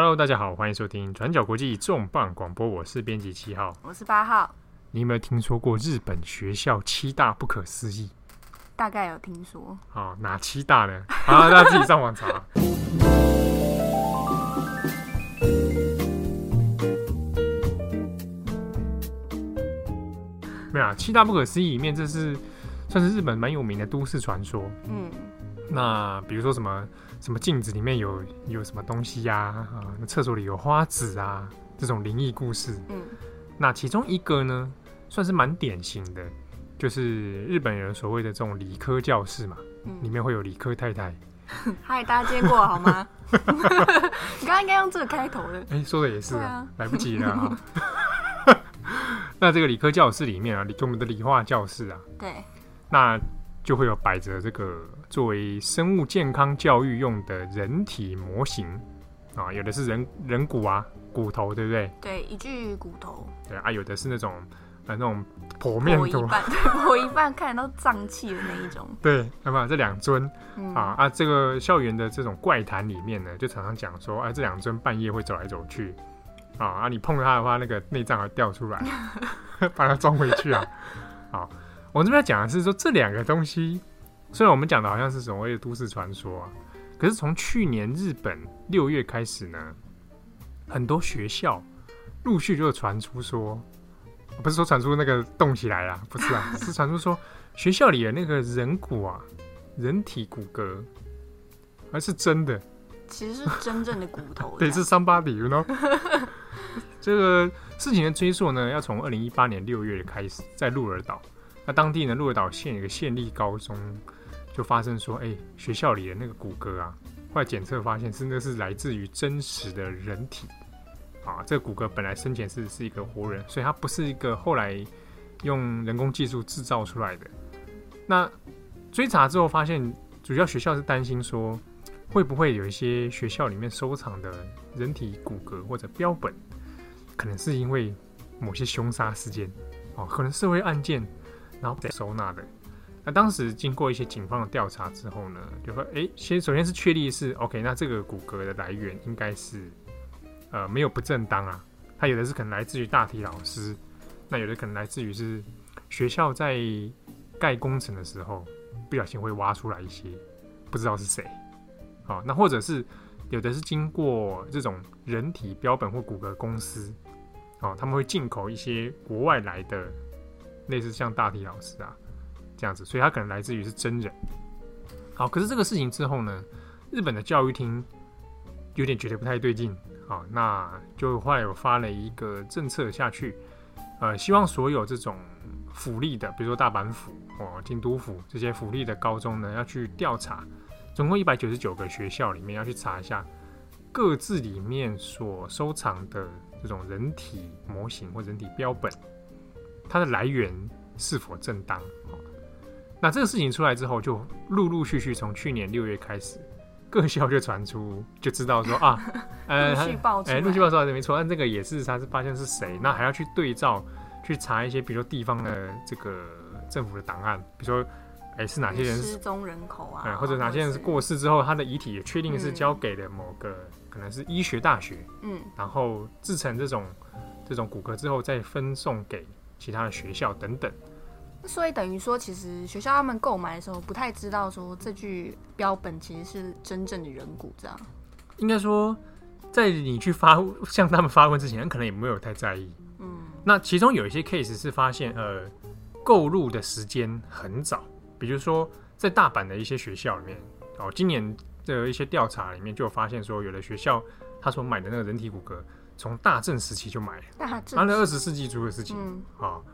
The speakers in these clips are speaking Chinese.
Hello，大家好，欢迎收听转角国际重磅广播，我是编辑七号，我是八号。你有没有听说过日本学校七大不可思议？大概有听说。好，哪七大呢？好，大家自己上网查。没有啊，七大不可思议里面，这是算是日本蛮有名的都市传说。嗯，那比如说什么什么镜子里面有有什么东西呀？啊，那厕所里有花子啊，这种灵异故事。嗯，那其中一个呢，算是蛮典型的，就是日本人所谓的这种理科教室嘛，嗯、里面会有理科太太。嗨，大家见过好吗？你刚刚应该用这个开头的。哎、欸，说的也是，啊，来不及了啊。那这个理科教室里面啊，就我们的理化教室啊，对，那就会有摆着这个作为生物健康教育用的人体模型啊，有的是人人骨啊，骨头，对不对？对，一具骨头。对啊，有的是那种呃那种剖面图，剖一半，看到脏器的那一种。对，那么这两尊、嗯、啊啊，这个校园的这种怪谈里面呢，就常常讲说，哎、啊，这两尊半夜会走来走去。啊啊！你碰它的话，那个内脏会掉出来，把它装回去啊！好，我这边要讲的是说，这两个东西，虽然我们讲的好像是所谓的都市传说啊，可是从去年日本六月开始呢，很多学校陆续就传出说，不是说传出那个动起来啦，不是啊，是传出说学校里的那个人骨啊，人体骨骼，而是真的，其实是真正的骨头，对，是 somebody，you know。这个事情的追溯呢，要从二零一八年六月开始，在鹿儿岛，那当地呢，鹿儿岛县有个县立高中就发生说，哎，学校里的那个骨骼啊，后来检测发现是那是来自于真实的人体啊，这个骨骼本来生前是是一个活人，所以它不是一个后来用人工技术制造出来的。那追查之后发现，主要学校是担心说，会不会有一些学校里面收藏的人体骨骼或者标本。可能是因为某些凶杀事件，哦，可能社会案件，然后被收纳的。那当时经过一些警方的调查之后呢，就说，哎，先首先是确立是 OK，那这个骨骼的来源应该是，呃，没有不正当啊。它有的是可能来自于大体老师，那有的可能来自于是学校在盖工程的时候不小心会挖出来一些，不知道是谁。好，那或者是有的是经过这种人体标本或骨骼公司。哦，他们会进口一些国外来的，类似像大体老师啊这样子，所以他可能来自于是真人。好，可是这个事情之后呢，日本的教育厅有点觉得不太对劲，好，那就后来有发了一个政策下去，呃，希望所有这种福利的，比如说大阪府哦、京都府这些福利的高中呢，要去调查，总共一百九十九个学校里面要去查一下各自里面所收藏的。这种人体模型或人体标本，它的来源是否正当？那这个事情出来之后，就陆陆续续从去年六月开始，各校就传出，就知道说啊，呃，陆续爆出来，陆续爆出来没错，但这个也是他是发现是谁，那还要去对照去查一些，比如说地方的这个政府的档案，比如说。哎，是哪些人失踪人口啊？哎，或者哪些人是过世之后，他的遗体也确定是交给了某个、嗯、可能是医学大学，嗯，然后制成这种这种骨骼之后，再分送给其他的学校等等。所以等于说，其实学校他们购买的时候，不太知道说这具标本其实是真正的人骨，这样。应该说，在你去发向他们发问之前，可能也没有太在意。嗯，那其中有一些 case 是发现，呃，购入的时间很早。比如说，在大阪的一些学校里面，哦，今年的一些调查里面就有发现说，有的学校他所买的那个人体骨骼，从大正时期就买了，大正，二十世纪初的事情，嗯，好，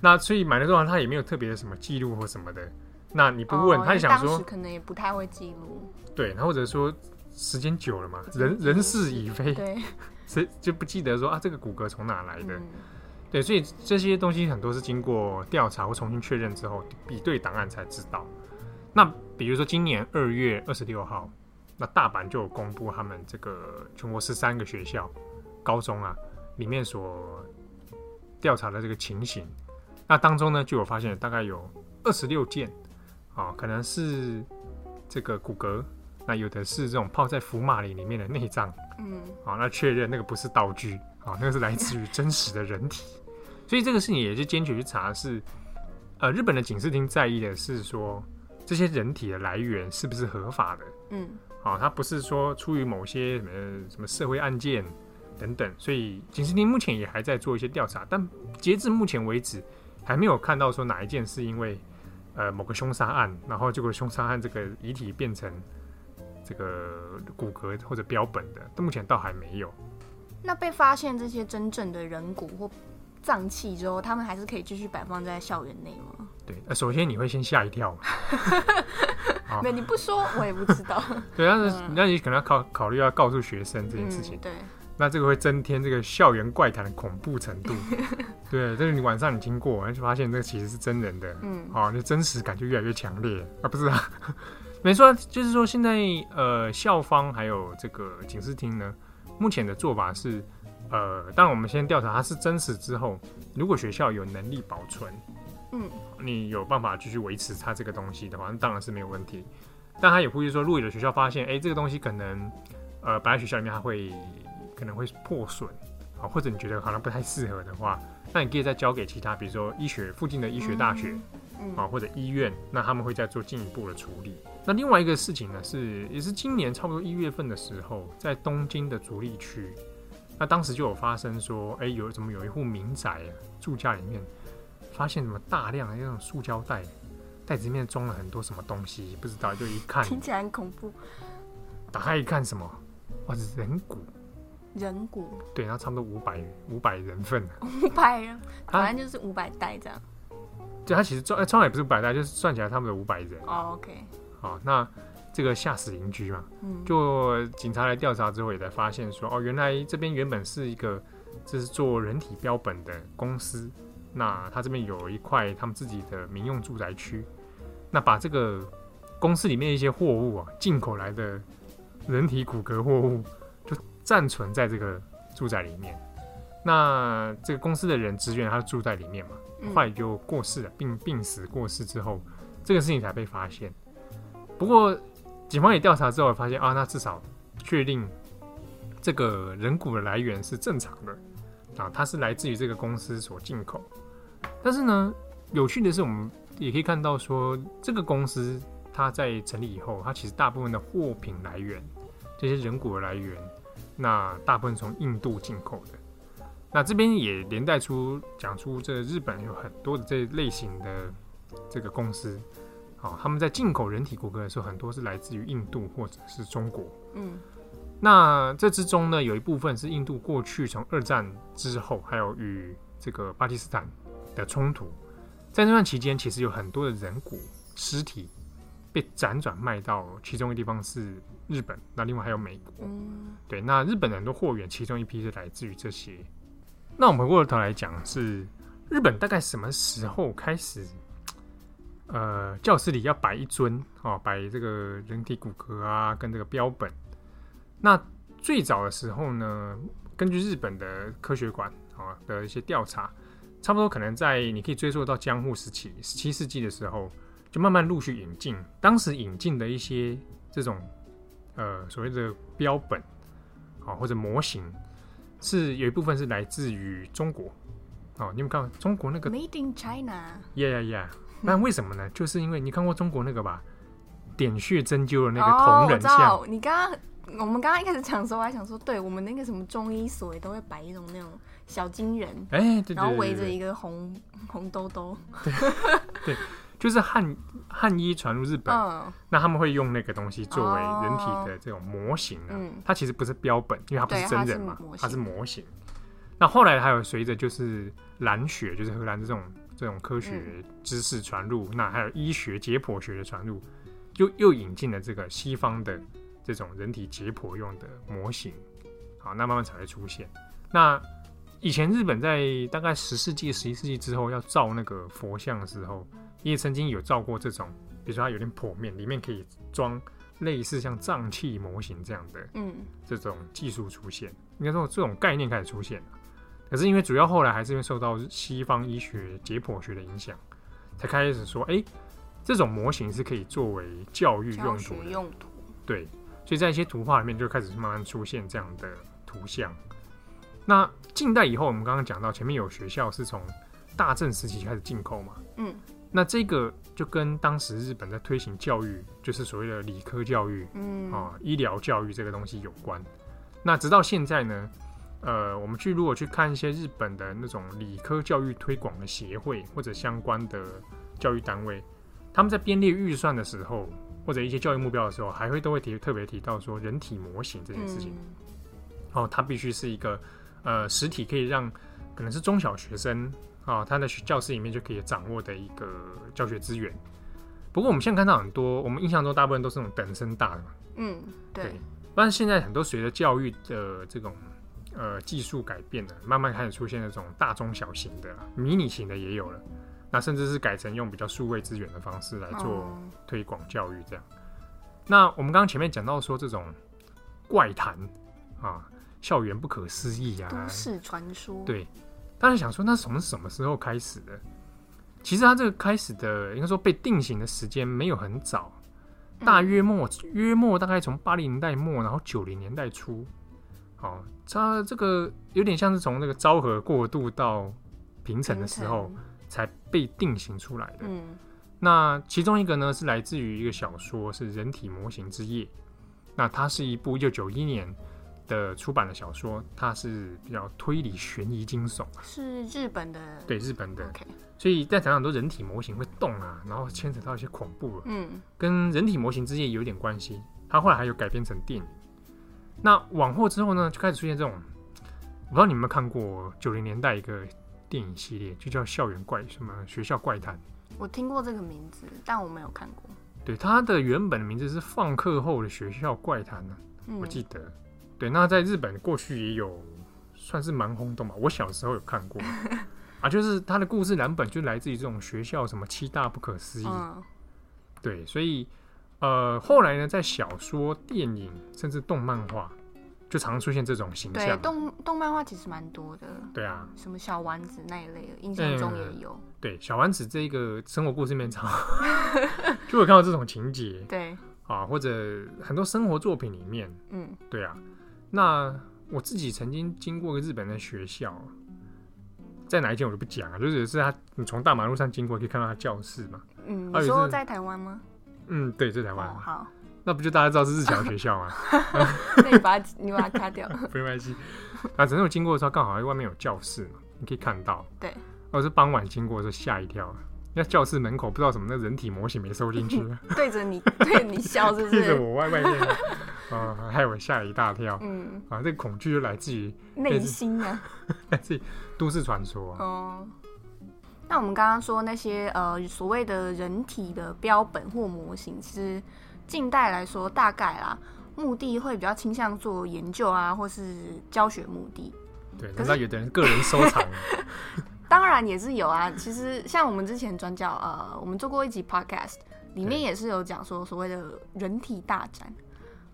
那所以买了之后，他也没有特别的什么记录或什么的，那你不问，他想说，可能也不太会记录，对，他或者说时间久了嘛，人人事已非，对，所以就不记得说啊，这个骨骼从哪来的。对，所以这些东西很多是经过调查或重新确认之后，比对档案才知道。那比如说今年二月二十六号，那大阪就有公布他们这个全国十三个学校高中啊里面所调查的这个情形。那当中呢，就有发现大概有二十六件啊，可能是这个骨骼那有的是这种泡在福马里里面的内脏，嗯，好，那确认那个不是道具，哦，那个是来自于真实的人体，所以这个事情也是坚决去查是，呃，日本的警视厅在意的是说这些人体的来源是不是合法的，嗯，好，它不是说出于某些什么什么社会案件等等，所以警视厅目前也还在做一些调查，但截至目前为止还没有看到说哪一件是因为呃某个凶杀案，然后结果凶杀案这个遗体变成。这个骨骼或者标本的，到目前倒还没有。那被发现这些真正的人骨或脏器之后，他们还是可以继续摆放在校园内吗？对，呃，首先你会先吓一跳。没，你不说我也不知道。对，但是那你可能要考考虑要告诉学生这件事情。嗯、对，那这个会增添这个校园怪谈的恐怖程度。对，就是你晚上你经过，就发现这个其实是真人的，嗯，好，那真实感就越来越强烈啊，不是啊。没错，就是说现在呃，校方还有这个警视厅呢，目前的做法是，呃，当然我们先调查它是真实之后，如果学校有能力保存，嗯，你有办法继续维持它这个东西的话，那当然是没有问题。但他也呼吁说，如果有的学校发现，哎，这个东西可能，呃，摆在学校里面它会可能会破损，啊，或者你觉得好像不太适合的话，那你可以再交给其他，比如说医学附近的医学大学，啊，或者医院，那他们会再做进一步的处理。那另外一个事情呢，是也是今年差不多一月份的时候，在东京的足立区，那当时就有发生说，哎，有怎么有一户民宅啊，住家里面发现什么大量的那种塑胶袋，袋子里面装了很多什么东西，不知道，就一看听起来很恐怖。打开一看，什么？哇，是人骨。人骨。对，然后差不多五百五百人份。五百人，反正就是五百袋这样。对，他其实装装也不是五百袋，就是算起来他们的五百人。哦，OK。好，那这个吓死邻居嘛，嗯就警察来调查之后，也才发现说，哦，原来这边原本是一个这是做人体标本的公司，那他这边有一块他们自己的民用住宅区，那把这个公司里面一些货物啊，进口来的人体骨骼货物，就暂存在这个住宅里面。那这个公司的人职员他住在里面嘛，后来就过世了，病病死过世之后，这个事情才被发现。不过，警方也调查之后发现啊，那至少确定这个人骨的来源是正常的啊，它是来自于这个公司所进口。但是呢，有趣的是，我们也可以看到说，这个公司它在成立以后，它其实大部分的货品来源，这些人骨的来源，那大部分从印度进口的。那这边也连带出讲出，这日本有很多的这类型的这个公司。好，他们在进口人体骨骼的时候，很多是来自于印度或者是中国。嗯，那这之中呢，有一部分是印度过去从二战之后，还有与这个巴基斯坦的冲突，在那段期间，其实有很多的人骨尸体被辗转卖到其中一个地方是日本，那另外还有美国。嗯，对，那日本的很多货源，其中一批是来自于这些。那我们回过头来讲，是日本大概什么时候开始？呃，教室里要摆一尊哦，摆这个人体骨骼啊，跟这个标本。那最早的时候呢，根据日本的科学馆啊的一些调查，差不多可能在你可以追溯到江户时期，十七世纪的时候，就慢慢陆续引进。当时引进的一些这种呃所谓的标本啊或者模型，是有一部分是来自于中国。哦，你们看中国那个 Made in China。Yeah yeah。那为什么呢？就是因为你看过中国那个吧，点穴针灸的那个铜人像。哦、你刚刚我们刚刚一开始讲的时候，我还想说，对我们那个什么中医所也都会摆一种那种小金人，哎、欸，对对对对，然后围着一个红红兜兜。对，对，就是汉汉医传入日本，嗯，那他们会用那个东西作为人体的这种模型啊。嗯，它其实不是标本，因为它不是真人嘛，它是，模型。那后来还有随着就是蓝血，就是荷兰这种。这种科学知识传入，嗯，那还有医学解剖学的传入，又又引进了这个西方的这种人体解剖用的模型，好，那慢慢才会出现。那以前日本在大概十世纪、十一世纪之后要造那个佛像的时候，也曾经有造过这种，比如说它有点剖面，里面可以装类似像脏器模型这样的，嗯，这种技术出现，应该说这种概念开始出现了。可是因为主要后来还是因为受到西方医学解剖学的影响，才开始说，哎、欸，这种模型是可以作为教育用途。用途。对，所以在一些图画里面就开始慢慢出现这样的图像。那近代以后，我们刚刚讲到前面有学校是从大正时期开始进口嘛，嗯，那这个就跟当时日本在推行教育，就是所谓的理科教育，嗯啊，医疗教育这个东西有关。那直到现在呢，呃，我们去如果去看一些日本的那种理科教育推广的协会或者相关的教育单位，他们在编列预算的时候，或者一些教育目标的时候，还会都会提特别提到说人体模型这件事情，嗯、哦，它必须是一个。呃，实体可以让可能是中小学生啊，他在教室里面就可以掌握的一个教学资源。不过我们现在看到很多，我们印象中大部分都是那种等身大的嘛。嗯，对。对，但是现在很多随着教育的这种呃技术改变呢，慢慢开始出现那种大中小型的、迷你型的也有了。那甚至是改成用比较数位资源的方式来做推广教育这样。哦、那我们刚刚前面讲到说这种怪谈啊。校园不可思议啊！都市传说。对，大家想说，那从什么时候开始的？其实它这个开始的，应该说被定型的时间没有很早，大约末约末大概从八零年代末，然后九零年代初，哦，它这个有点像是从那个昭和过渡到平成的时候才被定型出来的。嗯，那其中一个呢是来自于一个小说，是《人体模型之夜》，那它是一部一九九一年。的出版的小说，它是比较推理、悬疑、惊悚，是日本的，对日本的。Okay. 所以在讲很多人体模型会动啊，然后牵扯到一些恐怖，嗯，跟人体模型之间有点关系。它后来还有改编成电影。那往后之后呢，就开始出现这种，我不知道你们有没有看过九零年代一个电影系列，就叫《校园怪》什么学校怪谈。我听过这个名字，但我没有看过。对，它的原本的名字是《放课后的学校怪谈》呢，我记得。对，那在日本过去也有算是蛮轰动吧。我小时候有看过 啊，就是他的故事蓝本就来自于这种学校什么七大不可思议。嗯、对，所以呃后来呢，在小说、电影甚至动漫画，就常出现这种形象。对，动动漫画其实蛮多的。对啊，什么小丸子那一类的，印象中也有。嗯、对，小丸子这一个生活故事里面常 就会看到这种情节。对啊，或者很多生活作品里面，嗯，对啊。那我自己曾经经过一个日本的学校，在哪一间我就不讲了，就是是他，你从大马路上经过可以看到他教室嘛。嗯，你说在台湾吗？嗯，对，在台湾。哦，好，那不就大家知道是日侨学校吗？那你把它你把它卡掉，没关系。啊，只是我经过的时候刚好在外面有教室嘛，你可以看到。对。我是傍晚经过的时候吓一跳。那教室门口不知道什么那人体模型没收进去，对着你对你笑是不是？对着我外外面，啊，害我吓了一大跳。嗯，啊，这个恐惧就来自于内心啊，来自于都市传说。哦，那我们刚刚说那些呃所谓的人体的标本或模型，其实近代来说大概啦，目的会比较倾向做研究啊，或是教学目的。对，可是有的人个人收藏。当然也是有啊，其实像我们之前转角，呃，我们做过一集 podcast，里面也是有讲说所谓的人体大展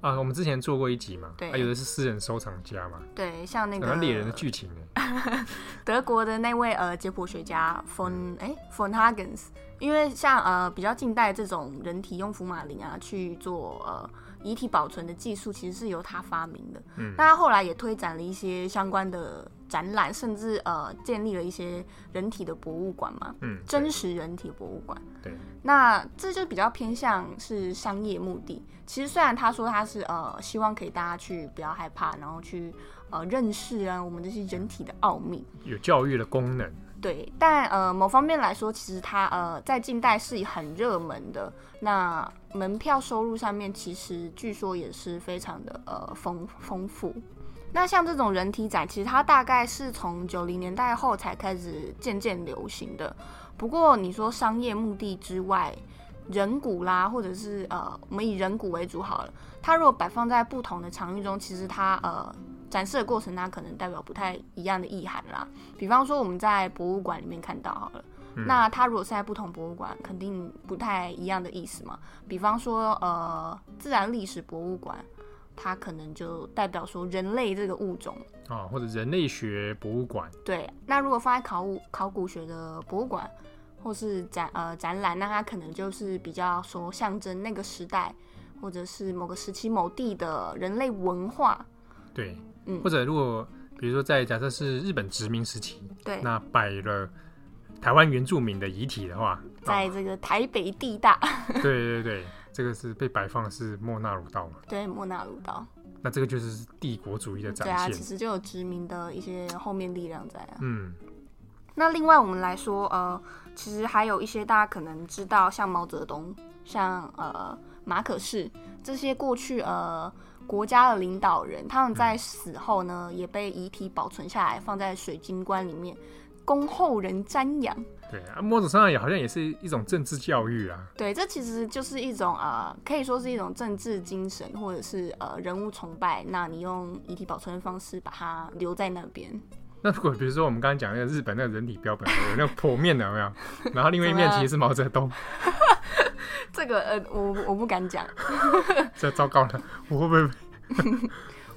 啊。我们之前做过一集嘛，对，啊、有的是私人收藏家嘛，对，像那个猎人的剧情 德国的那位呃解剖学家 von 哎 von Hagens，因为像呃比较近代这种人体用福马林啊去做呃。遗体保存的技术其实是由他发明的，嗯，那他后来也推展了一些相关的展览，甚至呃建立了一些人体的博物馆嘛，嗯，真实人体博物馆，对，那这就比较偏向是商业目的。其实虽然他说他是呃希望可以大家去不要害怕，然后去呃认识啊我们这些人体的奥秘，有教育的功能。对，但呃，某方面来说，其实他呃，在近代是很热门的。那门票收入上面，其实据说也是非常的呃丰丰富。那像这种人体展，其实它大概是从九零年代后才开始渐渐流行的。不过你说商业目的之外，人骨啦，或者是呃，我们以人骨为主好了，它如果摆放在不同的场域中，其实它呃。展示的过程，它可能代表不太一样的意涵啦。比方说，我们在博物馆里面看到好了，嗯，那它如果是在不同博物馆，肯定不太一样的意思嘛。比方说，呃，自然历史博物馆，它可能就代表说人类这个物种啊，或者人类学博物馆。对，那如果放在考古考古学的博物馆或是展呃展览，那它可能就是比较说象征那个时代。或者是某个时期某地的人类文化。对，嗯，或者如果比如说在假设是日本殖民时期，对，那摆了台湾原住民的遗体的话，在这个台北地大，对对对，这个是被摆放的是莫纳鲁道嘛？对，莫纳鲁道。那这个就是帝国主义的展现。对啊，其实就有殖民的一些后面力量在啊。嗯。那另外我们来说，呃，其实还有一些大家可能知道，像毛泽东，像呃马可仕这些过去呃国家的领导人，他们在死后呢，嗯、也被遗体保存下来，放在水晶棺里面，供后人瞻仰。对啊，某种程度上也好像也是一种政治教育啊。对，这其实就是一种呃，可以说是一种政治精神，或者是呃人物崇拜。那你用遗体保存的方式把它留在那边。那如果比如说我们刚刚讲那个日本那个人体标本，有那个剖面的有没有？然后另外一面其实是毛泽东。这个呃，我我不敢讲。这糟糕了，我会不会？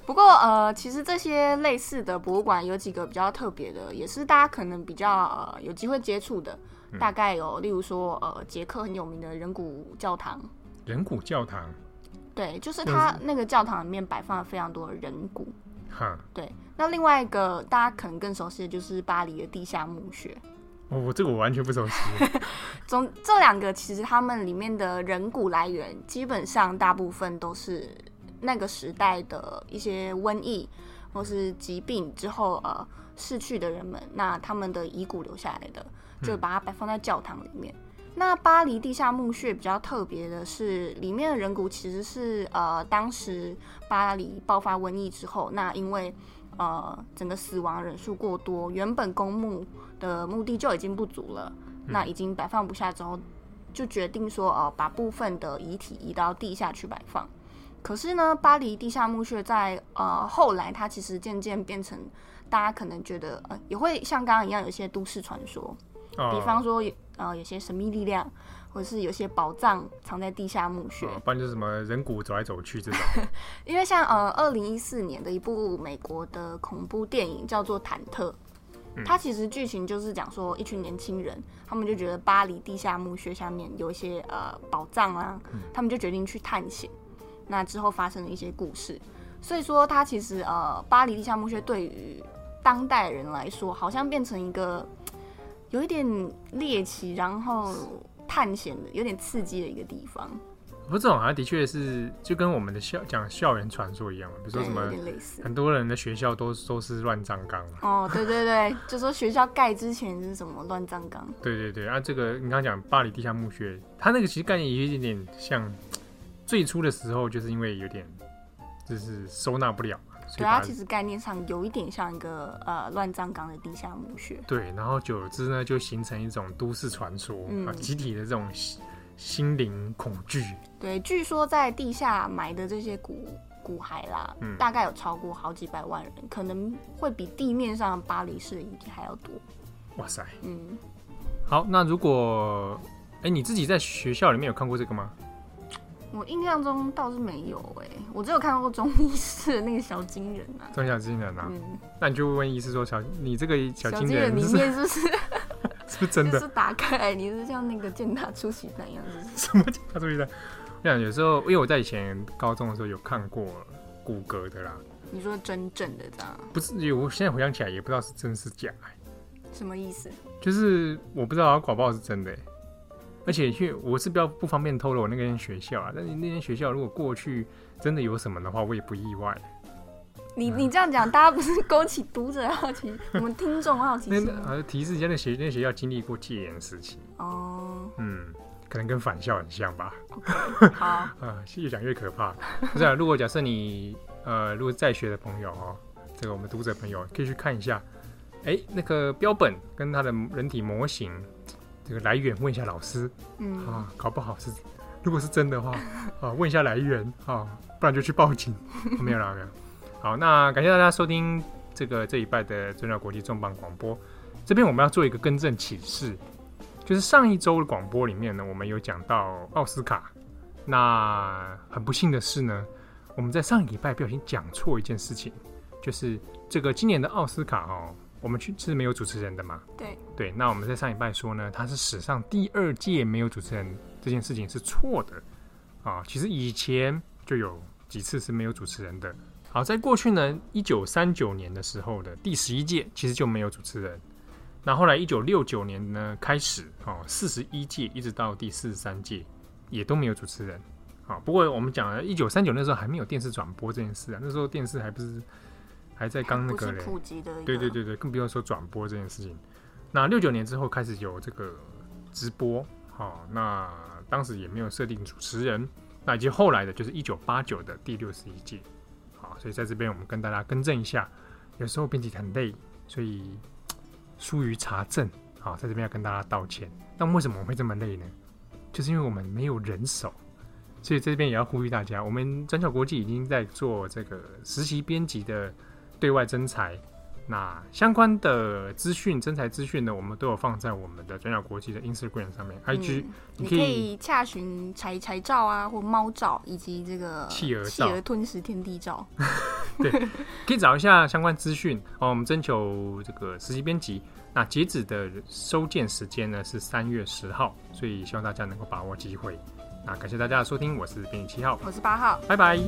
不过呃，其实这些类似的博物馆有几个比较特别的，也是大家可能比较呃有机会接触的。大概有，例如说呃，捷克很有名的人骨教堂。人骨教堂。对，就是它那个教堂里面摆放了非常多的人骨。哈。对，那另外一个大家可能更熟悉的就是巴黎的地下墓穴。哦，我这个我完全不熟悉。总这两个其实他们里面的人骨来源，基本上大部分都是。那个时代的一些瘟疫或是疾病之后，呃，逝去的人们，那他们的遗骨留下来的，就把它摆放在教堂里面。嗯、那巴黎地下墓穴比较特别的是，里面的人骨其实是呃，当时巴黎爆发瘟疫之后，那因为呃整个死亡人数过多，原本公墓的墓地就已经不足了，嗯、那已经摆放不下之后，就决定说，呃，把部分的遗体移到地下去摆放。可是呢，巴黎地下墓穴在呃后来，它其实渐渐变成大家可能觉得呃也会像刚刚一样有一些都市传说，哦、比方说呃有些神秘力量，或者是有些宝藏藏在地下墓穴，哦、不然就是什么人骨走来走去这种。因为像呃二零一四年的一部美国的恐怖电影叫做《忐忑》，嗯、它其实剧情就是讲说一群年轻人，他们就觉得巴黎地下墓穴下面有一些呃宝藏啊，嗯、他们就决定去探险。那之后发生的一些故事，所以说它其实呃，巴黎地下墓穴对于当代人来说，好像变成一个有一点猎奇，然后探险的有点刺激的一个地方。不过这种好像的确是就跟我们的校讲校园传说一样，比如说什么很多人的学校都都是乱葬岗。哦，对对对，就说学校盖之前是什么乱葬岗。对对对，啊，这个你刚刚讲巴黎地下墓穴，它那个其实概念也有一点点像。最初的时候，就是因为有点就是收纳不了，对它其实概念上有一点像一个呃乱葬岗的地下墓穴。对，然后久而之呢，就形成一种都市传说，嗯、啊，集体的这种心灵恐惧。对，据说在地下埋的这些骨骨骸啦，嗯、大概有超过好几百万人，可能会比地面上巴黎市的遗体还要多。哇塞，嗯，好，那如果哎、欸，你自己在学校里面有看过这个吗？我印象中倒是没有哎、欸，我只有看过中医室的那个小金人啊。中小金人啊，嗯，那你就问医师说小，你这个小金人里面是不是是不是真的？是打开，你是像那个健达出奇蛋一样，是什么健达出奇蛋？我想有时候，因为我在以前高中的时候有看过骨骼的啦。你说真正的这样？不是，我现在回想起来也不知道是真是假。什么意思？就是我不知道，搞不好是真的、欸。而且，去我是比较不方便透露我那间学校啊。但是那间学校如果过去真的有什么的话，我也不意外。你你这样讲，大家不是 勾起读者好奇，我们听众好奇心？呃提示一下，那学那学校经历过戒严时期哦，嗯，可能跟返校很像吧。Okay, 好啊，越讲越可怕。不是啊，如果假设你呃，如果在学的朋友哦，这个我们读者朋友可以去看一下，哎，那个标本跟他的人体模型。这个来源问一下老师，嗯啊，搞不好是，如果是真的话，啊，问一下来源啊，不然就去报警。没有了，没有。好，那感谢大家收听这个这一拜的尊鸟国际重磅广播。这边我们要做一个更正启示，就是上一周的广播里面呢，我们有讲到奥斯卡。那很不幸的是呢，我们在上一礼拜不小心讲错一件事情，就是这个今年的奥斯卡哦。我们去是没有主持人的嘛？对对，那我们在上一拜说呢，他是史上第二届没有主持人，这件事情是错的啊，其实以前就有几次是没有主持人的。好，在过去呢，一九三九年的时候的第十一届其实就没有主持人。那后来一九六九年呢开始，哦，四十一届一直到第四十三届也都没有主持人。好，不过我们讲了一九三九那时候还没有电视转播这件事啊，那时候电视还不是还在刚那个嘞，普及的。对对对对，更不用说转播这件事情。那六九年之后开始有这个直播，好，那当时也没有设定主持人。那以及后来的就是一九八九的第六十一届，好，所以在这边我们跟大家更正一下，有时候编辑很累，所以。疏于查证，好，在这边要跟大家道歉。那为什么我会这么累呢？就是因为我们没有人手，所以这边也要呼吁大家，我们转角国际已经在做这个实习编辑的对外征才。那相关的资讯、征才资讯呢，我们都有放在我们的转角国际的 Instagram 上面、嗯、，IG，你可以洽询柴柴照啊，或猫照，以及这个企鹅企鹅吞食天地照。对，可以找一下相关资讯哦。我们征求这个实习编辑，那截止的收件时间呢是三月十号，所以希望大家能够把握机会。那感谢大家的收听，我是编辑七号，我是八号，拜拜。